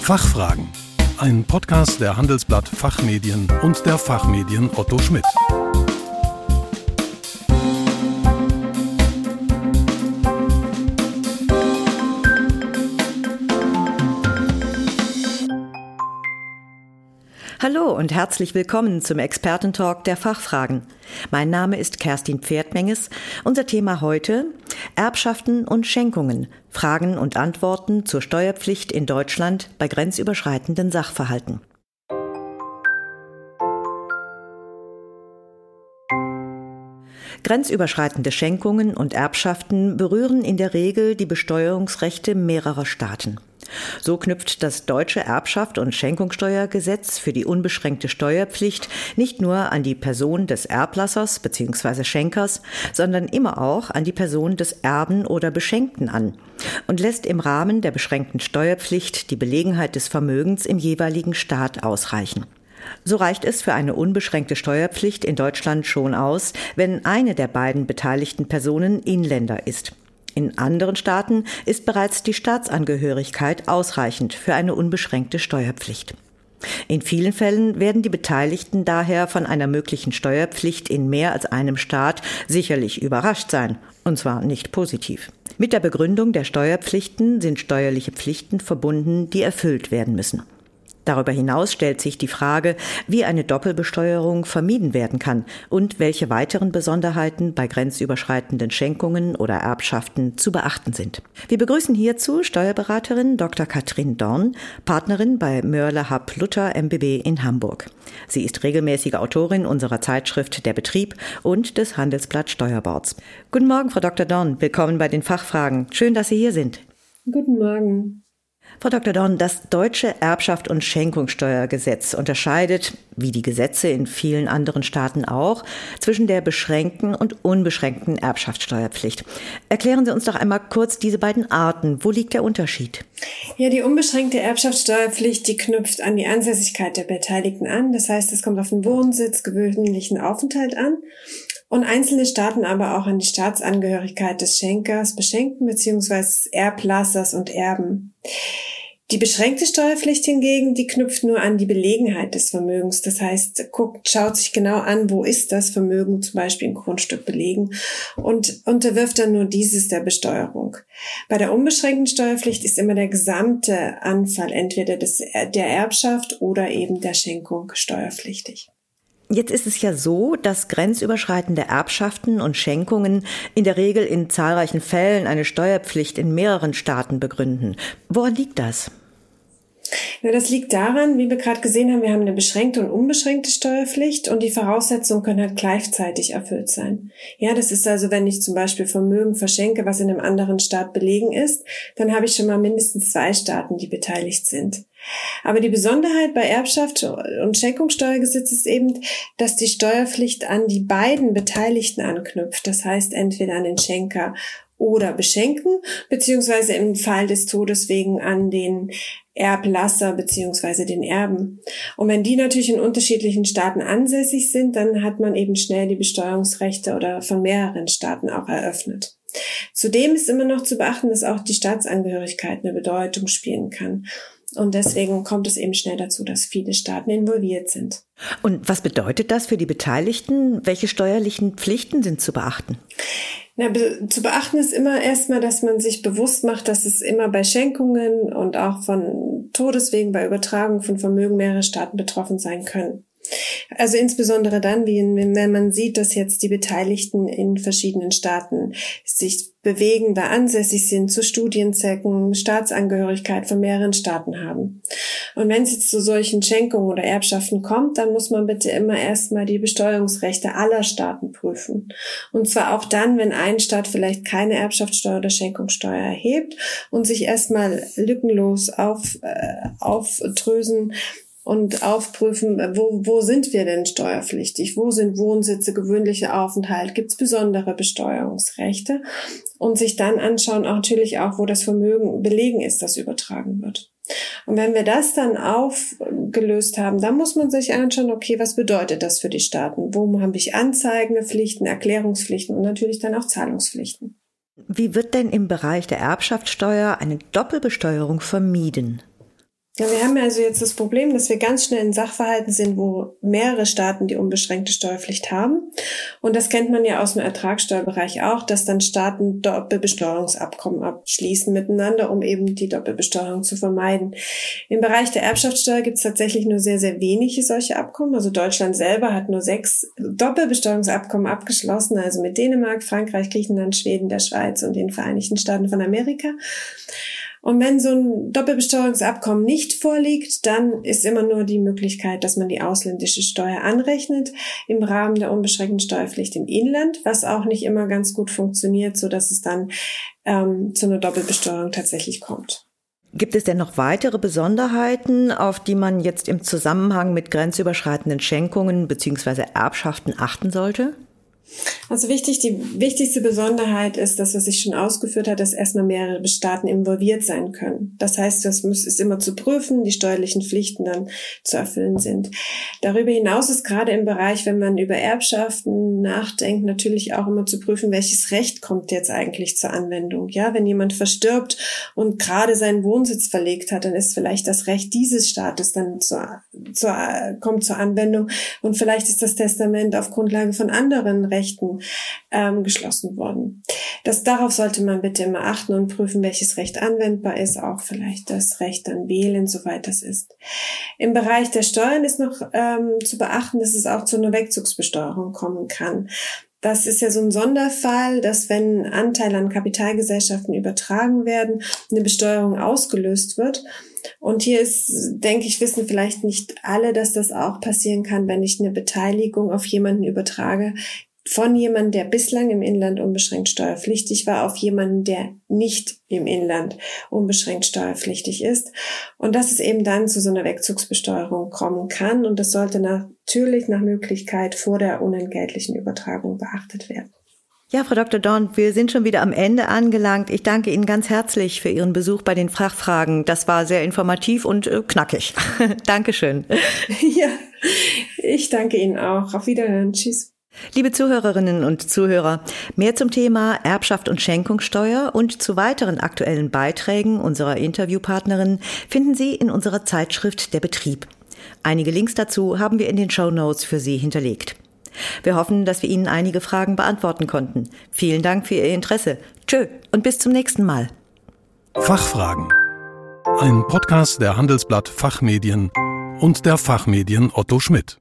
Fachfragen. Ein Podcast der Handelsblatt Fachmedien und der Fachmedien Otto Schmidt. Hallo und herzlich willkommen zum Expertentalk der Fachfragen. Mein Name ist Kerstin Pferdmenges. Unser Thema heute Erbschaften und Schenkungen. Fragen und Antworten zur Steuerpflicht in Deutschland bei grenzüberschreitenden Sachverhalten. Grenzüberschreitende Schenkungen und Erbschaften berühren in der Regel die Besteuerungsrechte mehrerer Staaten. So knüpft das deutsche Erbschaft- und Schenkungssteuergesetz für die unbeschränkte Steuerpflicht nicht nur an die Person des Erblassers bzw. Schenkers, sondern immer auch an die Person des Erben oder Beschenkten an und lässt im Rahmen der beschränkten Steuerpflicht die Belegenheit des Vermögens im jeweiligen Staat ausreichen. So reicht es für eine unbeschränkte Steuerpflicht in Deutschland schon aus, wenn eine der beiden beteiligten Personen Inländer ist. In anderen Staaten ist bereits die Staatsangehörigkeit ausreichend für eine unbeschränkte Steuerpflicht. In vielen Fällen werden die Beteiligten daher von einer möglichen Steuerpflicht in mehr als einem Staat sicherlich überrascht sein, und zwar nicht positiv. Mit der Begründung der Steuerpflichten sind steuerliche Pflichten verbunden, die erfüllt werden müssen. Darüber hinaus stellt sich die Frage, wie eine Doppelbesteuerung vermieden werden kann und welche weiteren Besonderheiten bei grenzüberschreitenden Schenkungen oder Erbschaften zu beachten sind. Wir begrüßen hierzu Steuerberaterin Dr. Katrin Dorn, Partnerin bei Mörle Hub Luther MBB in Hamburg. Sie ist regelmäßige Autorin unserer Zeitschrift Der Betrieb und des Handelsblatt Steuerboards. Guten Morgen, Frau Dr. Dorn. Willkommen bei den Fachfragen. Schön, dass Sie hier sind. Guten Morgen. Frau Dr. Dorn, das deutsche Erbschaft- und Schenkungssteuergesetz unterscheidet, wie die Gesetze in vielen anderen Staaten auch, zwischen der beschränkten und unbeschränkten Erbschaftssteuerpflicht. Erklären Sie uns doch einmal kurz diese beiden Arten. Wo liegt der Unterschied? Ja, die unbeschränkte Erbschaftssteuerpflicht, die knüpft an die Ansässigkeit der Beteiligten an. Das heißt, es kommt auf den Wohnsitz, gewöhnlichen Aufenthalt an und einzelne Staaten aber auch an die Staatsangehörigkeit des Schenkers, Beschenkten bzw. Erblassers und Erben. Die beschränkte Steuerpflicht hingegen, die knüpft nur an die Belegenheit des Vermögens. Das heißt, guckt, schaut sich genau an, wo ist das Vermögen zum Beispiel im Grundstück belegen und unterwirft dann nur dieses der Besteuerung. Bei der unbeschränkten Steuerpflicht ist immer der gesamte Anfall entweder des, der Erbschaft oder eben der Schenkung steuerpflichtig. Jetzt ist es ja so, dass grenzüberschreitende Erbschaften und Schenkungen in der Regel in zahlreichen Fällen eine Steuerpflicht in mehreren Staaten begründen. Woran liegt das? Ja, das liegt daran, wie wir gerade gesehen haben, wir haben eine beschränkte und unbeschränkte Steuerpflicht und die Voraussetzungen können halt gleichzeitig erfüllt sein. Ja, das ist also, wenn ich zum Beispiel Vermögen verschenke, was in einem anderen Staat belegen ist, dann habe ich schon mal mindestens zwei Staaten, die beteiligt sind. Aber die Besonderheit bei Erbschaft und Schenkungssteuergesetz ist eben, dass die Steuerpflicht an die beiden Beteiligten anknüpft. Das heißt entweder an den Schenker oder beschenken, beziehungsweise im Fall des Todes wegen an den Erblasser beziehungsweise den Erben. Und wenn die natürlich in unterschiedlichen Staaten ansässig sind, dann hat man eben schnell die Besteuerungsrechte oder von mehreren Staaten auch eröffnet. Zudem ist immer noch zu beachten, dass auch die Staatsangehörigkeit eine Bedeutung spielen kann. Und deswegen kommt es eben schnell dazu, dass viele Staaten involviert sind. Und was bedeutet das für die Beteiligten? Welche steuerlichen Pflichten sind zu beachten? Na, be zu beachten ist immer erstmal, dass man sich bewusst macht, dass es immer bei Schenkungen und auch von Todeswegen bei Übertragung von Vermögen mehrere Staaten betroffen sein können. Also insbesondere dann, wenn man sieht, dass jetzt die Beteiligten in verschiedenen Staaten sich bewegen, da ansässig sind, zu Studienzwecken, Staatsangehörigkeit von mehreren Staaten haben. Und wenn es jetzt zu solchen Schenkungen oder Erbschaften kommt, dann muss man bitte immer erstmal die Besteuerungsrechte aller Staaten prüfen. Und zwar auch dann, wenn ein Staat vielleicht keine Erbschaftssteuer oder Schenkungssteuer erhebt und sich erstmal lückenlos auf, äh, aufdrösen, und aufprüfen, wo, wo sind wir denn steuerpflichtig? Wo sind Wohnsitze, gewöhnliche Aufenthalt? Gibt es besondere Besteuerungsrechte? Und sich dann anschauen, auch natürlich auch, wo das Vermögen belegen ist, das übertragen wird. Und wenn wir das dann aufgelöst haben, dann muss man sich anschauen, okay, was bedeutet das für die Staaten? Wo habe ich Anzeigepflichten, Erklärungspflichten und natürlich dann auch Zahlungspflichten? Wie wird denn im Bereich der Erbschaftssteuer eine Doppelbesteuerung vermieden? Wir haben ja also jetzt das Problem, dass wir ganz schnell in Sachverhalten sind, wo mehrere Staaten die unbeschränkte Steuerpflicht haben. Und das kennt man ja aus dem Ertragssteuerbereich auch, dass dann Staaten Doppelbesteuerungsabkommen abschließen miteinander, um eben die Doppelbesteuerung zu vermeiden. Im Bereich der Erbschaftssteuer gibt es tatsächlich nur sehr, sehr wenige solche Abkommen. Also Deutschland selber hat nur sechs Doppelbesteuerungsabkommen abgeschlossen, also mit Dänemark, Frankreich, Griechenland, Schweden, der Schweiz und den Vereinigten Staaten von Amerika. Und wenn so ein Doppelbesteuerungsabkommen nicht vorliegt, dann ist immer nur die Möglichkeit, dass man die ausländische Steuer anrechnet im Rahmen der unbeschränkten Steuerpflicht im Inland, was auch nicht immer ganz gut funktioniert, so dass es dann ähm, zu einer Doppelbesteuerung tatsächlich kommt. Gibt es denn noch weitere Besonderheiten, auf die man jetzt im Zusammenhang mit grenzüberschreitenden Schenkungen bzw. Erbschaften achten sollte? Also wichtig, die wichtigste Besonderheit ist das, was ich schon ausgeführt habe, dass erstmal mehrere Staaten involviert sein können. Das heißt, das ist immer zu prüfen, die steuerlichen Pflichten dann zu erfüllen sind. Darüber hinaus ist gerade im Bereich, wenn man über Erbschaften nachdenkt, natürlich auch immer zu prüfen, welches Recht kommt jetzt eigentlich zur Anwendung. Ja, wenn jemand verstirbt und gerade seinen Wohnsitz verlegt hat, dann ist vielleicht das Recht dieses Staates dann zur, zur, kommt zur Anwendung und vielleicht ist das Testament auf Grundlage von anderen Rechten Rechten ähm, geschlossen worden. Das, darauf sollte man bitte immer achten und prüfen, welches Recht anwendbar ist, auch vielleicht das Recht dann wählen, soweit das ist. Im Bereich der Steuern ist noch ähm, zu beachten, dass es auch zu einer Wegzugsbesteuerung kommen kann. Das ist ja so ein Sonderfall, dass wenn Anteile an Kapitalgesellschaften übertragen werden, eine Besteuerung ausgelöst wird. Und hier ist, denke ich, wissen vielleicht nicht alle, dass das auch passieren kann, wenn ich eine Beteiligung auf jemanden übertrage, von jemandem, der bislang im Inland unbeschränkt steuerpflichtig war, auf jemanden, der nicht im Inland unbeschränkt steuerpflichtig ist. Und dass es eben dann zu so einer Wegzugsbesteuerung kommen kann. Und das sollte natürlich nach Möglichkeit vor der unentgeltlichen Übertragung beachtet werden. Ja, Frau Dr. Dorn, wir sind schon wieder am Ende angelangt. Ich danke Ihnen ganz herzlich für Ihren Besuch bei den Fachfragen. Das war sehr informativ und äh, knackig. Dankeschön. Ja, ich danke Ihnen auch. Auf Wiederhören. Tschüss. Liebe Zuhörerinnen und Zuhörer, mehr zum Thema Erbschaft und Schenkungssteuer und zu weiteren aktuellen Beiträgen unserer Interviewpartnerin finden Sie in unserer Zeitschrift Der Betrieb. Einige Links dazu haben wir in den Show Notes für Sie hinterlegt. Wir hoffen, dass wir Ihnen einige Fragen beantworten konnten. Vielen Dank für Ihr Interesse. Tschö und bis zum nächsten Mal. Fachfragen. Ein Podcast der Handelsblatt Fachmedien und der Fachmedien Otto Schmidt.